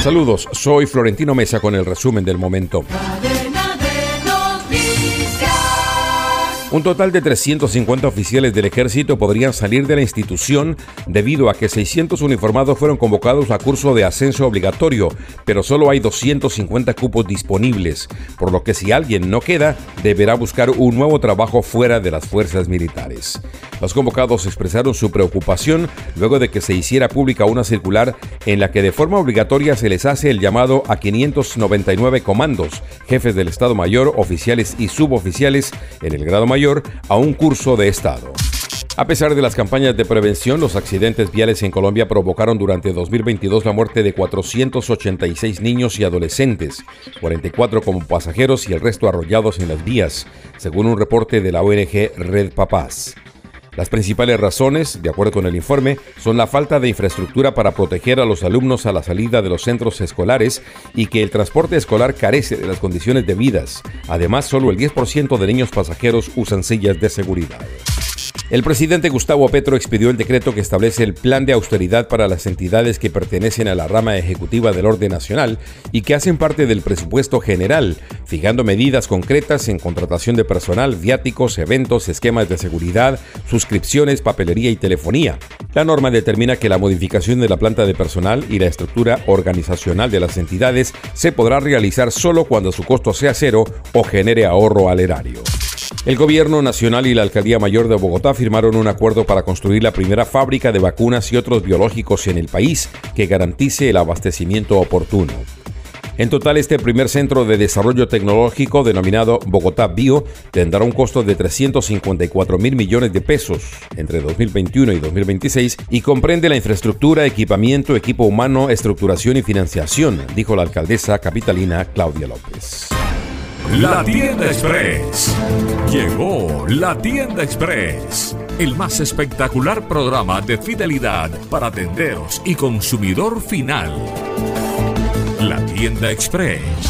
Saludos, soy Florentino Mesa con el resumen del momento. Un total de 350 oficiales del ejército podrían salir de la institución debido a que 600 uniformados fueron convocados a curso de ascenso obligatorio, pero solo hay 250 cupos disponibles, por lo que si alguien no queda, deberá buscar un nuevo trabajo fuera de las fuerzas militares. Los convocados expresaron su preocupación luego de que se hiciera pública una circular en la que de forma obligatoria se les hace el llamado a 599 comandos, jefes del Estado Mayor, oficiales y suboficiales en el grado mayor a un curso de Estado. A pesar de las campañas de prevención, los accidentes viales en Colombia provocaron durante 2022 la muerte de 486 niños y adolescentes, 44 como pasajeros y el resto arrollados en las vías, según un reporte de la ONG Red Papás. Las principales razones, de acuerdo con el informe, son la falta de infraestructura para proteger a los alumnos a la salida de los centros escolares y que el transporte escolar carece de las condiciones debidas. Además, solo el 10% de niños pasajeros usan sillas de seguridad. El presidente Gustavo Petro expidió el decreto que establece el plan de austeridad para las entidades que pertenecen a la rama ejecutiva del orden nacional y que hacen parte del presupuesto general, fijando medidas concretas en contratación de personal, viáticos, eventos, esquemas de seguridad, suscripciones, papelería y telefonía. La norma determina que la modificación de la planta de personal y la estructura organizacional de las entidades se podrá realizar solo cuando su costo sea cero o genere ahorro al erario. El Gobierno Nacional y la Alcaldía Mayor de Bogotá firmaron un acuerdo para construir la primera fábrica de vacunas y otros biológicos en el país que garantice el abastecimiento oportuno. En total, este primer centro de desarrollo tecnológico denominado Bogotá Bio tendrá un costo de 354 mil millones de pesos entre 2021 y 2026 y comprende la infraestructura, equipamiento, equipo humano, estructuración y financiación, dijo la alcaldesa capitalina Claudia López. La Tienda Express. Llegó la Tienda Express, el más espectacular programa de fidelidad para tenderos y consumidor final. La Tienda Express,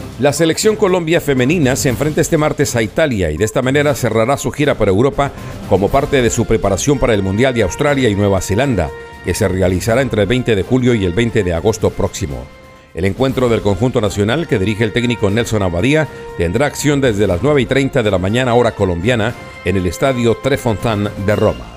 la selección Colombia femenina se enfrenta este martes a Italia y de esta manera cerrará su gira por Europa como parte de su preparación para el Mundial de Australia y Nueva Zelanda, que se realizará entre el 20 de julio y el 20 de agosto próximo. El encuentro del conjunto nacional que dirige el técnico Nelson Abadía tendrá acción desde las 9 y 30 de la mañana hora colombiana en el estadio Trefontaine de Roma.